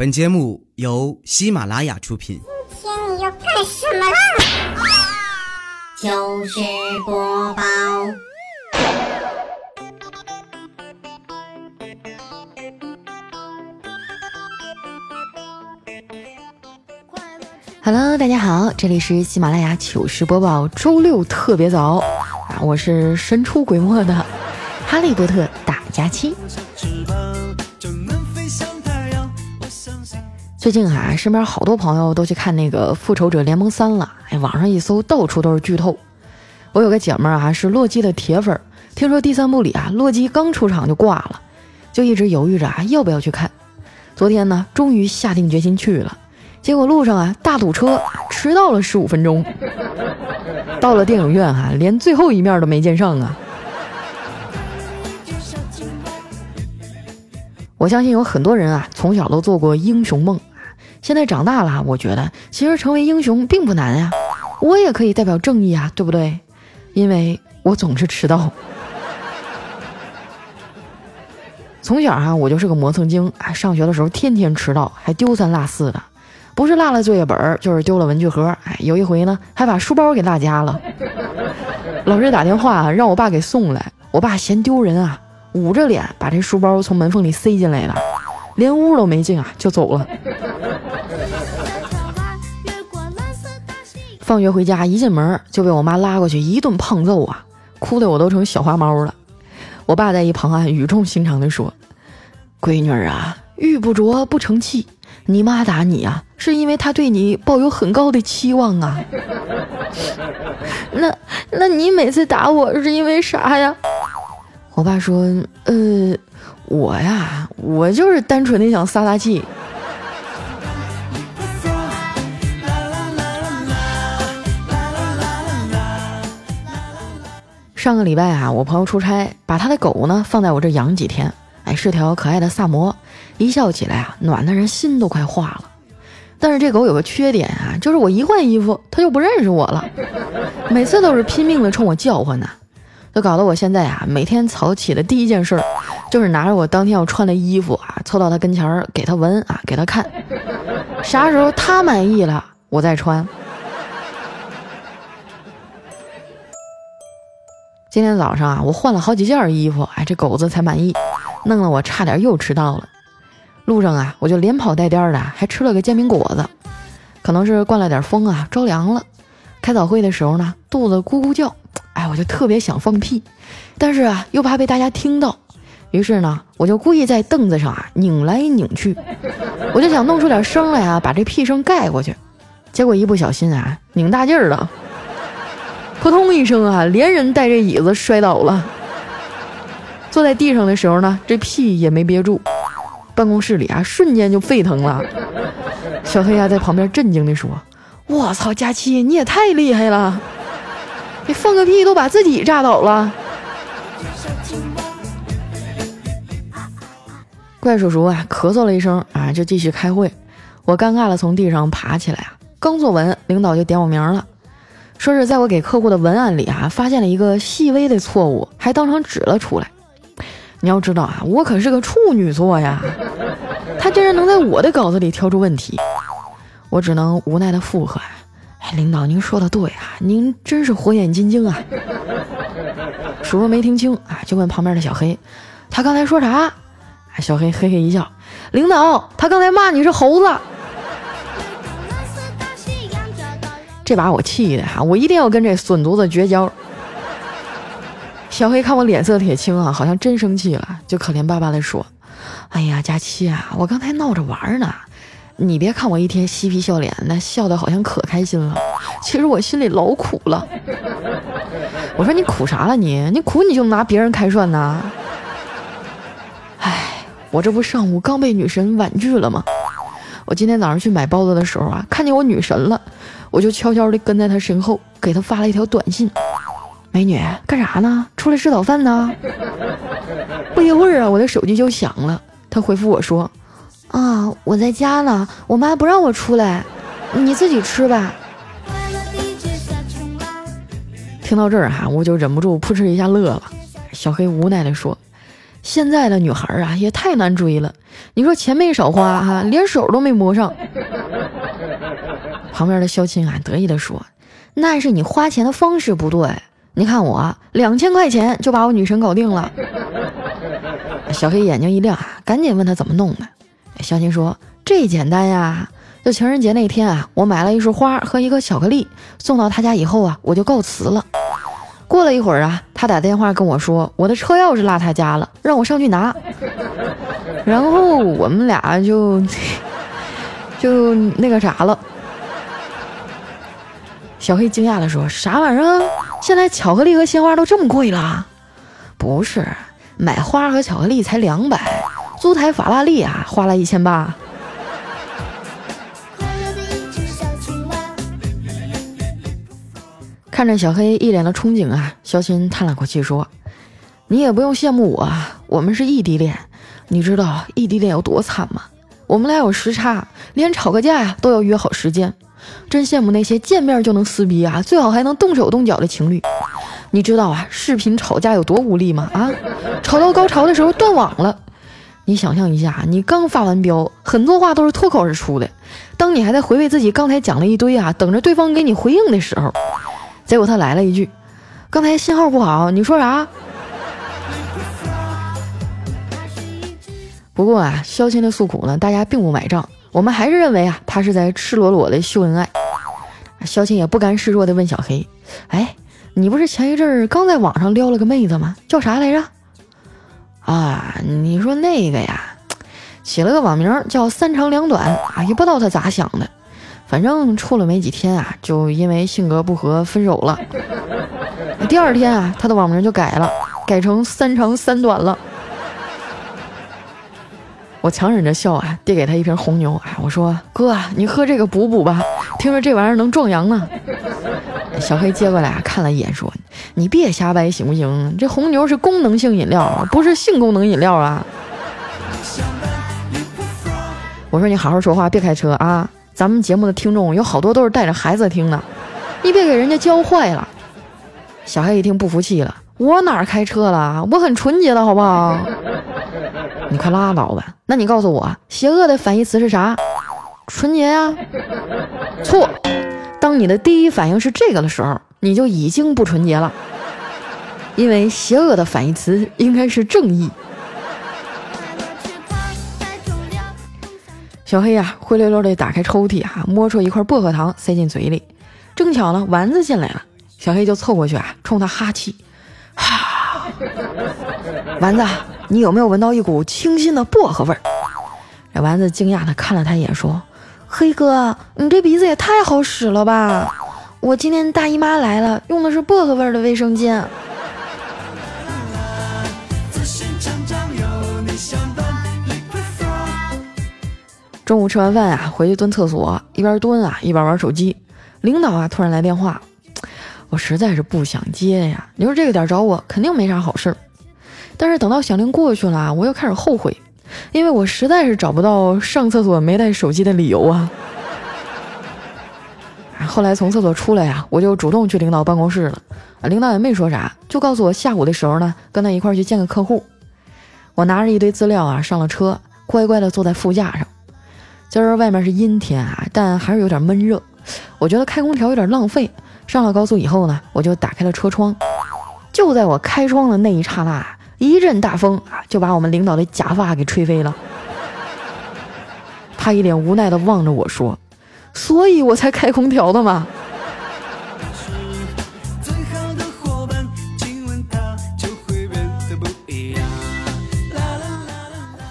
本节目由喜马拉雅出品。今天你要干什么啦？糗事播报，Hello，大家好，这里是喜马拉雅糗事播报，周六特别早啊，我是神出鬼没的哈利波特大假期。最近啊，身边好多朋友都去看那个《复仇者联盟三》了，哎，网上一搜，到处都是剧透。我有个姐们儿啊，是洛基的铁粉，听说第三部里啊，洛基刚出场就挂了，就一直犹豫着啊，要不要去看。昨天呢，终于下定决心去了。结果路上啊大堵车，迟到了十五分钟。到了电影院哈、连最后一面都没见上啊！我相信有很多人啊，从小都做过英雄梦。现在长大了，我觉得其实成为英雄并不难呀，我也可以代表正义啊，对不对？因为我总是迟到。从小啊，我就是个磨蹭精啊，上学的时候天天迟到，还丢三落四的。不是落了作业本，就是丢了文具盒。哎，有一回呢，还把书包给落家了。老师打电话让我爸给送来，我爸嫌丢人啊，捂着脸把这书包从门缝里塞进来了，连屋都没进啊就走了。放学回家一进门就被我妈拉过去一顿胖揍啊，哭的我都成小花猫了。我爸在一旁啊语重心长地说：“闺女儿啊，玉不琢不成器。”你妈打你啊，是因为她对你抱有很高的期望啊。那那你每次打我是因为啥呀？我爸说，呃，我呀，我就是单纯的想撒撒气。上个礼拜啊，我朋友出差，把他的狗呢放在我这养几天，哎，是条可爱的萨摩。一笑起来啊，暖的人心都快化了。但是这狗有个缺点啊，就是我一换衣服，它就不认识我了，每次都是拼命的冲我叫唤呢，就搞得我现在啊，每天早起的第一件事儿，就是拿着我当天要穿的衣服啊，凑到他跟前儿给他闻啊，给他看，啥时候他满意了，我再穿。今天早上啊，我换了好几件衣服，哎，这狗子才满意，弄得我差点又迟到了。路上啊，我就连跑带颠的，还吃了个煎饼果子，可能是灌了点风啊，着凉了。开早会的时候呢，肚子咕咕叫，哎，我就特别想放屁，但是啊，又怕被大家听到，于是呢，我就故意在凳子上啊拧来拧去，我就想弄出点声来啊，把这屁声盖过去。结果一不小心啊，拧大劲儿了，扑通一声啊，连人带着椅子摔倒了。坐在地上的时候呢，这屁也没憋住。办公室里啊，瞬间就沸腾了。小黑呀在旁边震惊地说：“我操，佳期你也太厉害了！你放个屁都把自己炸倒了。”怪叔叔啊，咳嗽了一声啊，就继续开会。我尴尬的从地上爬起来啊，刚坐稳，领导就点我名了，说是在我给客户的文案里啊，发现了一个细微的错误，还当场指了出来。你要知道啊，我可是个处女座呀，他竟然能在我的稿子里挑出问题，我只能无奈的附和。哎，领导，您说的对啊，您真是火眼金睛啊。叔叔没听清啊，就问旁边的小黑，他刚才说啥？小黑嘿嘿一笑，领导，他刚才骂你是猴子。这把我气的哈，我一定要跟这损犊子绝交。小黑看我脸色铁青啊，好像真生气了，就可怜巴巴的说：“哎呀，佳期啊，我刚才闹着玩呢，你别看我一天嬉皮笑脸的，笑的好像可开心了，其实我心里老苦了。”我说：“你苦啥了你？你苦你就拿别人开涮呐？”哎，我这不上午刚被女神婉拒了吗？我今天早上去买包子的时候啊，看见我女神了，我就悄悄地跟在她身后，给她发了一条短信。美女干啥呢？出来吃早饭呢？不一会儿啊，我的手机就响了。她回复我说：“啊，我在家呢，我妈不让我出来，你自己吃吧。”听到这儿哈，我就忍不住扑哧一下乐了。小黑无奈地说：“现在的女孩啊也太难追了，你说钱没少花哈，连手都没摸上。旁边的肖青啊得意地说：“那是你花钱的方式不对，你看我两千块钱就把我女神搞定了。”小黑眼睛一亮啊，赶紧问他怎么弄的。肖青说：“这简单呀，就情人节那天啊，我买了一束花和一个巧克力送到他家以后啊，我就告辞了。”过了一会儿啊，他打电话跟我说，我的车钥匙落他家了，让我上去拿。然后我们俩就就那个啥了。小黑惊讶的说：“啥玩意儿？现在巧克力和鲜花都这么贵了？不是，买花和巧克力才两百，租台法拉利啊，花了一千八。”看着小黑一脸的憧憬啊，肖钦叹了口气说：“你也不用羡慕我，我们是异地恋，你知道异地恋有多惨吗？我们俩有时差，连吵个架呀都要约好时间。真羡慕那些见面就能撕逼啊，最好还能动手动脚的情侣。你知道啊，视频吵架有多无力吗？啊，吵到高潮的时候断网了。你想象一下，你刚发完飙，很多话都是脱口而出的。当你还在回味自己刚才讲了一堆啊，等着对方给你回应的时候。”结果他来了一句：“刚才信号不好，你说啥？”不过啊，肖青的诉苦呢，大家并不买账。我们还是认为啊，他是在赤裸裸的秀恩爱。肖青也不甘示弱的问小黑：“哎，你不是前一阵儿刚在网上撩了个妹子吗？叫啥来着？”啊，你说那个呀，起了个网名叫三长两短啊，也不知道他咋想的。反正处了没几天啊，就因为性格不合分手了。第二天啊，他的网名就改了，改成三长三短了。我强忍着笑啊，递给他一瓶红牛。哎，我说哥，你喝这个补补吧，听说这玩意儿能壮阳呢。小黑接过来看了一眼，说：“你别瞎掰行不行？这红牛是功能性饮料，不是性功能饮料啊。”我说：“你好好说话，别开车啊。”咱们节目的听众有好多都是带着孩子听的，你别给人家教坏了。小黑一听不服气了，我哪儿开车了？我很纯洁的好不好？你快拉倒吧。那你告诉我，邪恶的反义词是啥？纯洁呀？错。当你的第一反应是这个的时候，你就已经不纯洁了，因为邪恶的反义词应该是正义。小黑呀，灰溜溜地打开抽屉啊，摸出一块薄荷糖塞进嘴里。正巧呢，丸子进来了，小黑就凑过去啊，冲他哈气，丸子，你有没有闻到一股清新的薄荷味儿？这丸子惊讶的看了他一眼，说：“黑哥，你这鼻子也太好使了吧！我今天大姨妈来了，用的是薄荷味的卫生巾。”中午吃完饭啊，回去蹲厕所，一边蹲啊一边玩手机。领导啊突然来电话，我实在是不想接呀。你说这个点找我，肯定没啥好事儿。但是等到响铃过去了，我又开始后悔，因为我实在是找不到上厕所没带手机的理由啊。后来从厕所出来呀，我就主动去领导办公室了。领导也没说啥，就告诉我下午的时候呢，跟他一块去见个客户。我拿着一堆资料啊上了车，乖乖的坐在副驾上。今儿外面是阴天啊，但还是有点闷热。我觉得开空调有点浪费。上了高速以后呢，我就打开了车窗。就在我开窗的那一刹那，一阵大风啊，就把我们领导的假发给吹飞了。他一脸无奈的望着我说：“所以我才开空调的嘛。”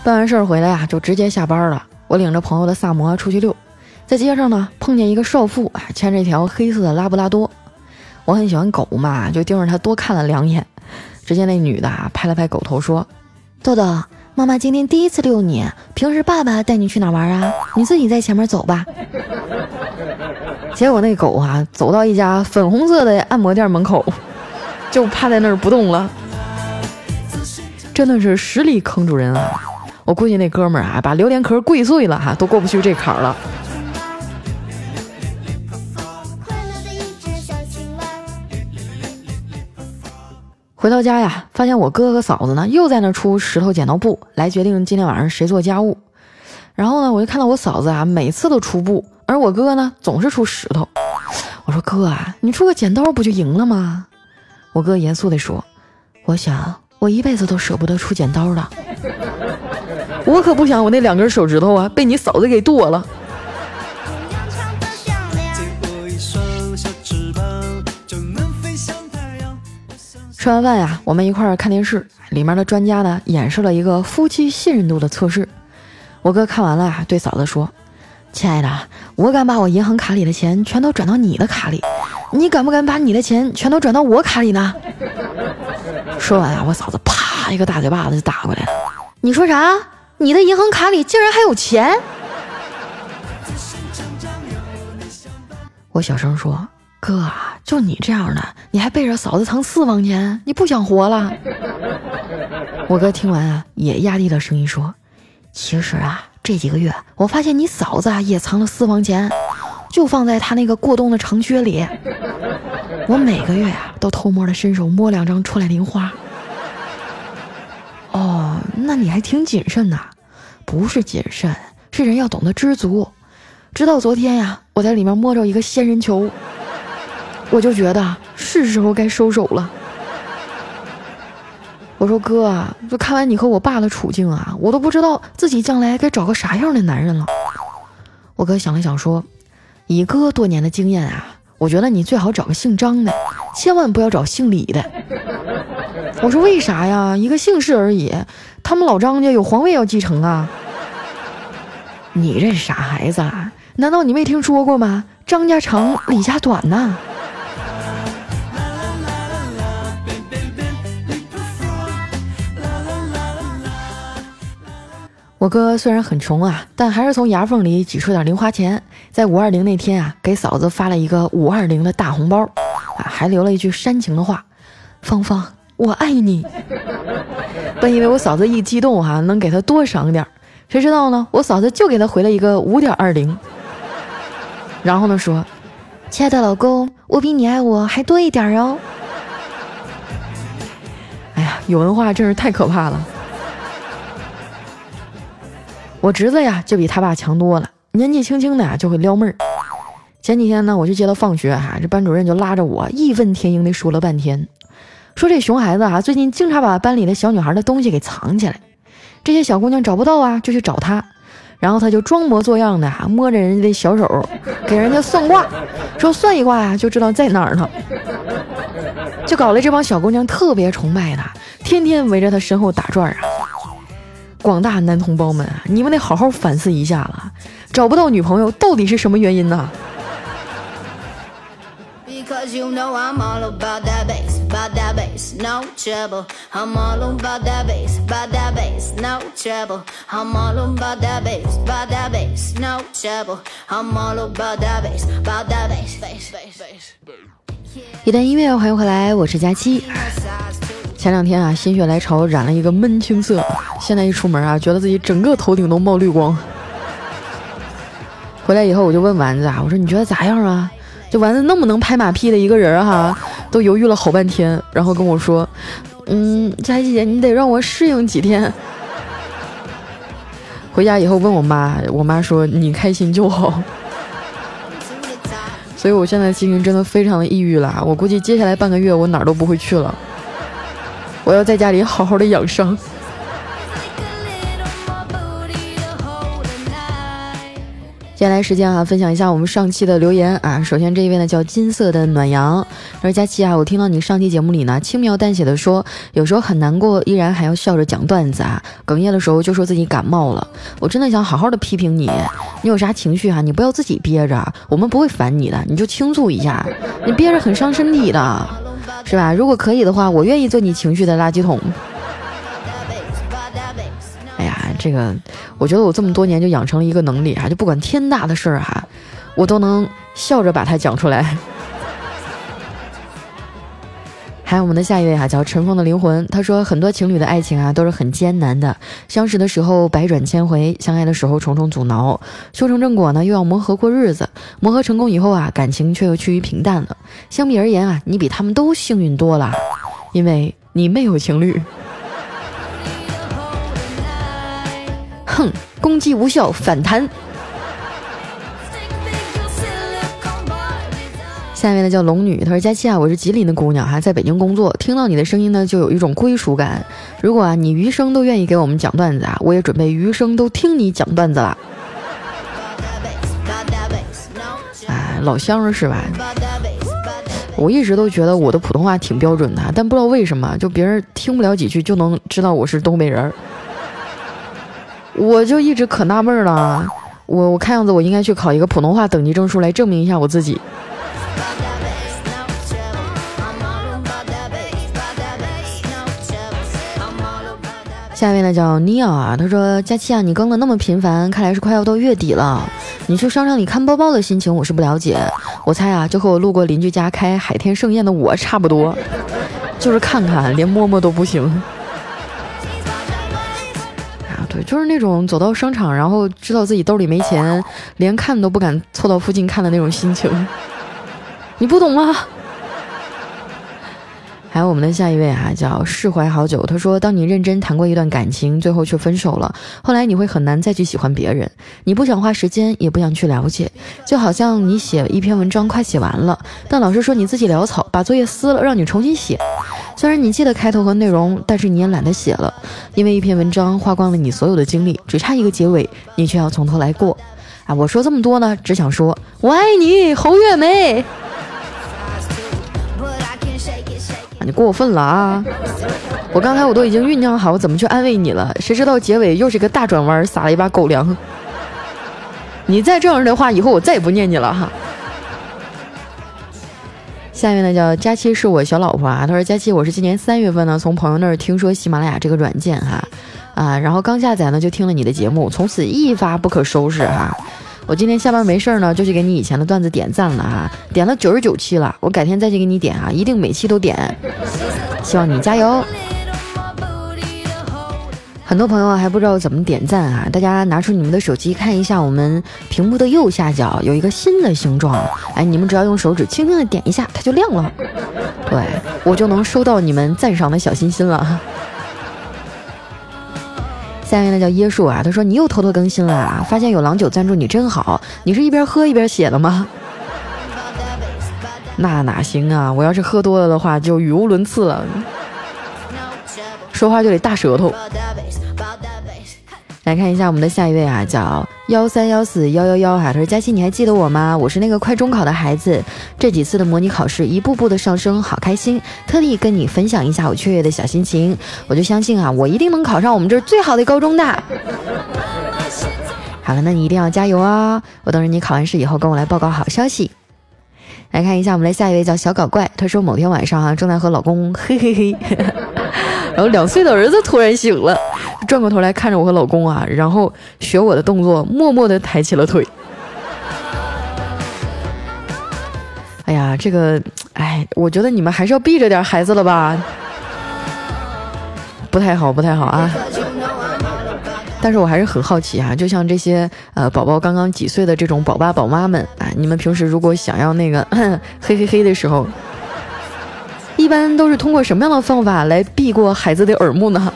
办完事儿回来呀，就直接下班了。我领着朋友的萨摩出去溜，在街上呢碰见一个少妇，牵着一条黑色的拉布拉多。我很喜欢狗嘛，就盯着它多看了两眼。只见那女的啊拍了拍狗头说：“豆豆，妈妈今天第一次遛你，平时爸爸带你去哪玩啊？你自己在前面走吧。”结果那狗啊走到一家粉红色的按摩店门口，就趴在那儿不动了。真的是实力坑主人啊！我估计那哥们儿啊，把榴莲壳跪碎了哈，都过不去这坎儿了。回到家呀，发现我哥和嫂子呢又在那出石头剪刀布来决定今天晚上谁做家务。然后呢，我就看到我嫂子啊每次都出布，而我哥呢总是出石头。我说哥啊，你出个剪刀不就赢了吗？我哥严肃地说：“我想我一辈子都舍不得出剪刀的。我可不想我那两根手指头啊被你嫂子给剁了。”吃完饭呀，我们一块儿看电视。里面的专家呢，演示了一个夫妻信任度的测试。我哥看完了呀，对嫂子说：“亲爱的，我敢把我银行卡里的钱全都转到你的卡里，你敢不敢把你的钱全都转到我卡里呢？” 说完啊，我嫂子啪一个大嘴巴子就打过来了。你说啥？你的银行卡里竟然还有钱？我小声说。哥啊，就你这样的，你还背着嫂子藏私房钱，你不想活了？我哥听完啊，也压低了声音说：“其实啊，这几个月我发现你嫂子啊也藏了私房钱，就放在她那个过冬的长靴里。我每个月呀都偷摸的伸手摸两张出来零花。哦，那你还挺谨慎呐？不是谨慎，是人要懂得知足。直到昨天呀，我在里面摸着一个仙人球。”我就觉得是时候该收手了。我说哥，就看完你和我爸的处境啊，我都不知道自己将来该找个啥样的男人了。我哥想了想说：“以哥多年的经验啊，我觉得你最好找个姓张的，千万不要找姓李的。”我说为啥呀？一个姓氏而已，他们老张家有皇位要继承啊。你这傻孩子，难道你没听说过吗？张家长，李家短呐。我哥虽然很穷啊，但还是从牙缝里挤出点零花钱，在五二零那天啊，给嫂子发了一个五二零的大红包，啊，还留了一句煽情的话：“芳芳，我爱你。”本以为我嫂子一激动哈，能给他多赏点，谁知道呢？我嫂子就给他回了一个五点二零，然后呢说：“亲爱的老公，我比你爱我还多一点哦。”哎呀，有文化真是太可怕了。我侄子呀，就比他爸强多了，年纪轻轻的就会撩妹儿。前几天呢，我就接他放学哈，这班主任就拉着我义愤填膺的说了半天，说这熊孩子啊，最近经常把班里的小女孩的东西给藏起来，这些小姑娘找不到啊，就去找他，然后他就装模作样的摸着人家的小手，给人家算卦，说算一卦呀就知道在哪儿呢，就搞得这帮小姑娘特别崇拜他，天天围着他身后打转儿啊。广大男同胞们，你们得好好反思一下了，找不到女朋友到底是什么原因呢？一段音乐，欢迎回来，我是佳期。前两天啊，心血来潮染了一个闷青色，现在一出门啊，觉得自己整个头顶都冒绿光。回来以后我就问丸子啊，我说你觉得咋样啊？就丸子那么能拍马屁的一个人哈，都犹豫了好半天，然后跟我说，嗯，佳琪姐，你得让我适应几天。回家以后问我妈，我妈说你开心就好。所以我现在心情真的非常的抑郁了，我估计接下来半个月我哪儿都不会去了。我要在家里好好的养伤。接下来时间啊，分享一下我们上期的留言啊。首先这一位呢叫金色的暖阳，他说佳琪啊，我听到你上期节目里呢轻描淡写的说，有时候很难过，依然还要笑着讲段子啊。哽咽的时候就说自己感冒了，我真的想好好的批评你，你有啥情绪啊，你不要自己憋着，我们不会烦你的，你就倾诉一下，你憋着很伤身体的。是吧？如果可以的话，我愿意做你情绪的垃圾桶。这个，我觉得我这么多年就养成了一个能力啊，就不管天大的事儿哈，我都能笑着把它讲出来。还有我们的下一位哈，叫尘封的灵魂。他说，很多情侣的爱情啊都是很艰难的，相识的时候百转千回，相爱的时候重重阻挠，修成正果呢又要磨合过日子。磨合成功以后啊，感情却又趋于平淡了。相比而言啊，你比他们都幸运多了，因为你没有情侣。哼，攻击无效，反弹。下面呢叫龙女，她说：“佳期啊，我是吉林的姑娘哈，在北京工作，听到你的声音呢，就有一种归属感。如果啊，你余生都愿意给我们讲段子啊，我也准备余生都听你讲段子了。”哎，老乡是吧？我一直都觉得我的普通话挺标准的，但不知道为什么，就别人听不了几句就能知道我是东北人。我就一直可纳闷了，我我看样子我应该去考一个普通话等级证书来证明一下我自己。下面呢叫尼奥啊，他说：“佳期啊，你更的那么频繁，看来是快要到月底了。你去商场里看包包的心情我是不了解，我猜啊，就和我路过邻居家开海天盛宴的我差不多，就是看看，连摸摸都不行。就是那种走到商场，然后知道自己兜里没钱，连看都不敢凑到附近看的那种心情，你不懂吗？”还有我们的下一位啊，叫释怀好久。他说：“当你认真谈过一段感情，最后却分手了，后来你会很难再去喜欢别人。你不想花时间，也不想去了解，就好像你写一篇文章快写完了，但老师说你自己潦草，把作业撕了，让你重新写。虽然你记得开头和内容，但是你也懒得写了，因为一篇文章花光了你所有的精力，只差一个结尾，你却要从头来过。啊，我说这么多呢，只想说我爱你，侯月梅。”你过分了啊！我刚才我都已经酝酿好怎么去安慰你了，谁知道结尾又是个大转弯，撒了一把狗粮。你再这样的话，以后我再也不念你了哈。下面呢叫佳期是我小老婆啊，他说佳期我是今年三月份呢从朋友那儿听说喜马拉雅这个软件哈啊，然后刚下载呢就听了你的节目，从此一发不可收拾哈。我今天下班没事儿呢，就去给你以前的段子点赞了哈，点了九十九期了，我改天再去给你点啊，一定每期都点，希望你加油。很多朋友还不知道怎么点赞啊，大家拿出你们的手机看一下，我们屏幕的右下角有一个新的形状，哎，你们只要用手指轻轻的点一下，它就亮了，对我就能收到你们赞赏的小心心了。下面呢叫椰树啊，他说你又偷偷更新了啊，发现有郎酒赞助你真好，你是一边喝一边写的吗？那哪行啊，我要是喝多了的话就语无伦次了，说话就得大舌头。来看一下我们的下一位啊，叫幺三幺四幺幺幺哈，他说佳琪，你还记得我吗？我是那个快中考的孩子，这几次的模拟考试一步步的上升，好开心，特地跟你分享一下我雀跃的小心情。我就相信啊，我一定能考上我们这儿最好的高中的。好了，那你一定要加油啊！我等着你考完试以后跟我来报告好消息。来看一下我们的下一位叫小搞怪，他说某天晚上啊，正在和老公嘿嘿嘿，然后两岁的儿子突然醒了。转过头来看着我和老公啊，然后学我的动作，默默地抬起了腿。哎呀，这个，哎，我觉得你们还是要避着点孩子了吧，不太好，不太好啊。但是我还是很好奇啊，就像这些呃宝宝刚刚几岁的这种宝爸宝妈们啊，你们平时如果想要那个 嘿嘿嘿的时候，一般都是通过什么样的方法来避过孩子的耳目呢？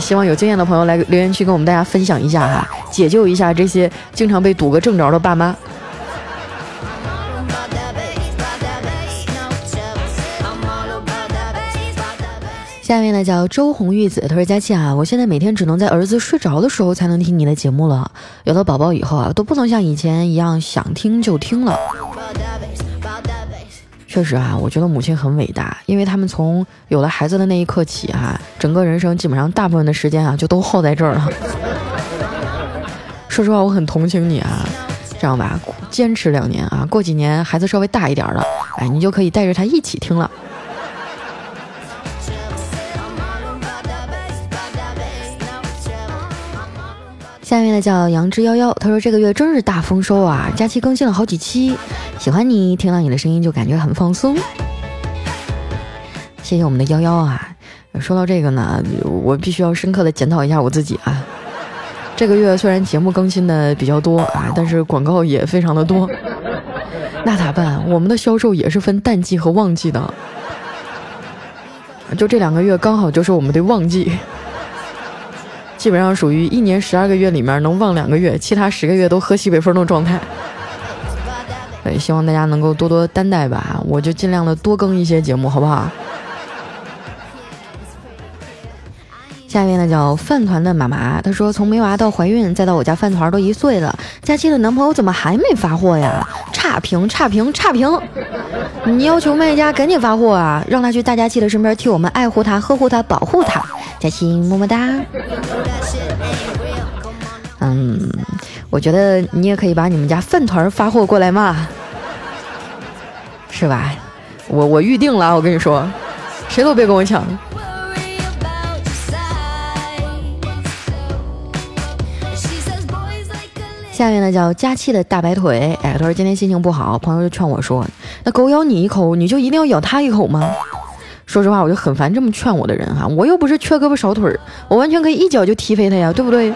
希望有经验的朋友来留言区跟我们大家分享一下哈，解救一下这些经常被堵个正着的爸妈。下面呢叫周红玉子，他说：“佳琪啊，我现在每天只能在儿子睡着的时候才能听你的节目了。有了宝宝以后啊，都不能像以前一样想听就听了。”确实啊，我觉得母亲很伟大，因为他们从有了孩子的那一刻起啊，整个人生基本上大部分的时间啊，就都耗在这儿了。说实话，我很同情你啊，这样吧，坚持两年啊，过几年孩子稍微大一点了，哎，你就可以带着他一起听了。下面的叫杨之幺幺，他说这个月真是大丰收啊！假期更新了好几期，喜欢你，听到你的声音就感觉很放松。谢谢我们的幺幺啊！说到这个呢，我必须要深刻的检讨一下我自己啊。这个月虽然节目更新的比较多啊，但是广告也非常的多。那咋办？我们的销售也是分淡季和旺季的。就这两个月刚好就是我们的旺季，基本上属于一年十二个月里面能忘两个月，其他十个月都喝西北风的状态。对，希望大家能够多多担待吧，我就尽量的多更一些节目，好不好？下面呢叫饭团的妈妈，她说从没娃到怀孕再到我家饭团都一岁了，佳期的男朋友怎么还没发货呀？差评差评差评！你要求卖家赶紧发货啊，让他去大佳期的身边替我们爱护他、呵护他、保护他。佳期么么哒。嗯，我觉得你也可以把你们家饭团发货过来嘛，是吧？我我预定了，我跟你说，谁都别跟我抢。下面呢叫佳期的大白腿，哎，他说今天心情不好，朋友就劝我说，那狗咬你一口，你就一定要咬它一口吗？说实话，我就很烦这么劝我的人哈，我又不是缺胳膊少腿儿，我完全可以一脚就踢飞它呀，对不对？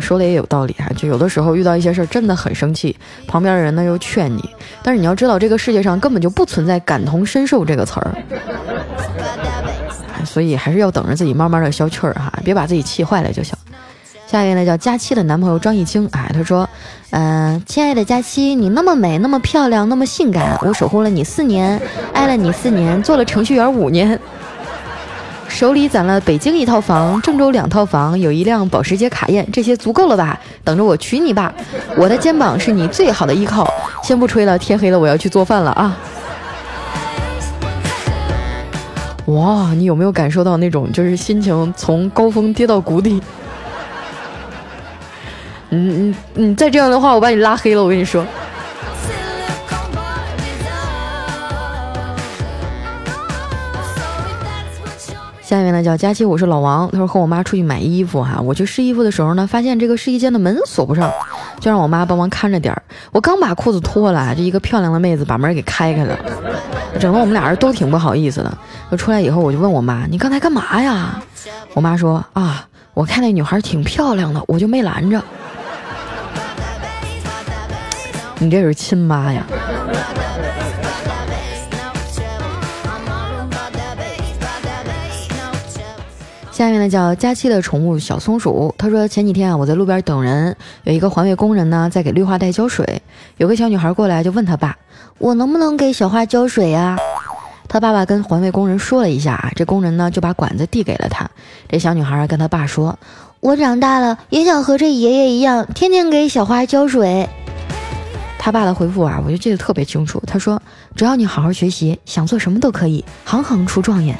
说的也有道理哈，就有的时候遇到一些事儿真的很生气，旁边的人呢又劝你，但是你要知道这个世界上根本就不存在感同身受这个词儿。所以还是要等着自己慢慢的消气儿哈，别把自己气坏了就行。下一位呢叫佳期的男朋友张艺清，哎，他说，嗯，亲爱的佳期，你那么美，那么漂亮，那么性感，我守护了你四年，爱了你四年，做了程序员五年，手里攒了北京一套房，郑州两套房，有一辆保时捷卡宴，这些足够了吧？等着我娶你吧，我的肩膀是你最好的依靠。先不吹了，天黑了，我要去做饭了啊。哇，你有没有感受到那种就是心情从高峰跌到谷底？嗯嗯嗯，再这样的话，我把你拉黑了。我跟你说。下面呢叫佳期，我是老王。他说和我妈出去买衣服哈，我去试衣服的时候呢，发现这个试衣间的门锁不上，就让我妈帮忙看着点儿。我刚把裤子脱了，这一个漂亮的妹子把门给开开了，整得我们俩人都挺不好意思的。就出来以后，我就问我妈：“你刚才干嘛呀？”我妈说：“啊，我看那女孩挺漂亮的，我就没拦着。”你这是亲妈呀？下面呢叫佳期的宠物小松鼠，他说前几天啊我在路边等人，有一个环卫工人呢在给绿化带浇水，有个小女孩过来就问他爸，我能不能给小花浇水呀？他爸爸跟环卫工人说了一下啊，这工人呢就把管子递给了他，这小女孩跟他爸说，我长大了也想和这爷爷一样，天天给小花浇水。他爸的回复啊我就记得特别清楚，他说只要你好好学习，想做什么都可以，行行出状元。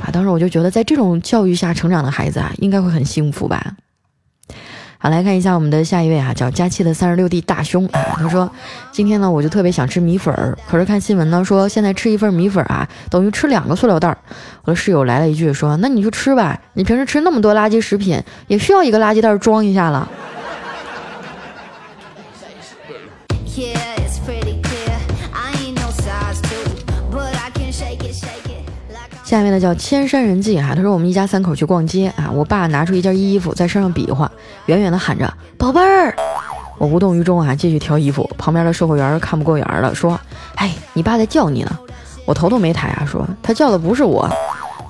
啊，当时我就觉得，在这种教育下成长的孩子啊，应该会很幸福吧。好，来看一下我们的下一位啊，叫佳期的三十六 D 大胸啊。他说，今天呢，我就特别想吃米粉儿，可是看新闻呢，说现在吃一份米粉啊，等于吃两个塑料袋儿。我的室友来了一句说，那你就吃吧，你平时吃那么多垃圾食品，也需要一个垃圾袋装一下了。下面呢叫千山人迹哈，他说我们一家三口去逛街啊，我爸拿出一件衣服在身上比划，远远的喊着宝贝儿，我无动于衷啊，继续挑衣服。旁边的售货员看不过眼了，说：“哎，你爸在叫你呢。”我头都没抬啊，说他叫的不是我。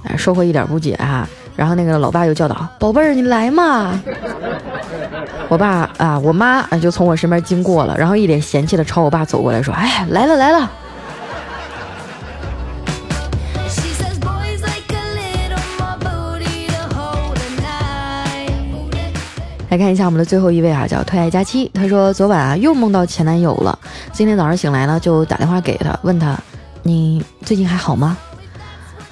哎，售货一点不解啊，然后那个老爸又叫道：“宝贝儿，你来嘛。”我爸啊，我妈啊就从我身边经过了，然后一脸嫌弃的朝我爸走过来说：“哎，来了来了。”来看一下我们的最后一位啊，叫推爱佳期。他说昨晚啊又梦到前男友了，今天早上醒来呢就打电话给他，问他你最近还好吗？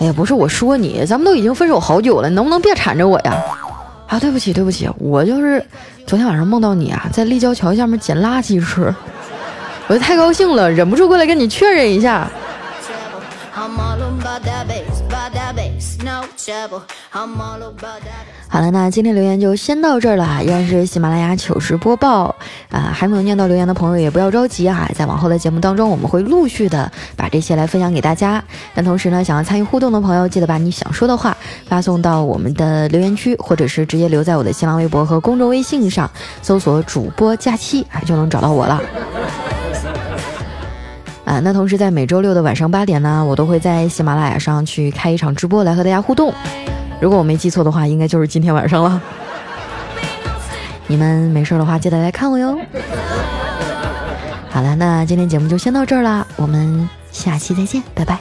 哎呀，不是我说你，咱们都已经分手好久了，你能不能别缠着我呀？啊，对不起对不起，我就是昨天晚上梦到你啊在立交桥下面捡垃圾吃，我就太高兴了，忍不住过来跟你确认一下。好了，那今天留言就先到这儿了，依然是喜马拉雅糗事播报啊，还没有念到留言的朋友也不要着急啊，在往后的节目当中，我们会陆续的把这些来分享给大家。但同时呢，想要参与互动的朋友，记得把你想说的话发送到我们的留言区，或者是直接留在我的新浪微博和公众微信上，搜索主播假期，啊，就能找到我了。啊，那同时在每周六的晚上八点呢，我都会在喜马拉雅上去开一场直播来和大家互动。如果我没记错的话，应该就是今天晚上了。你们没事的话，记得来看我哟。好了，那今天节目就先到这儿啦，我们下期再见，拜拜。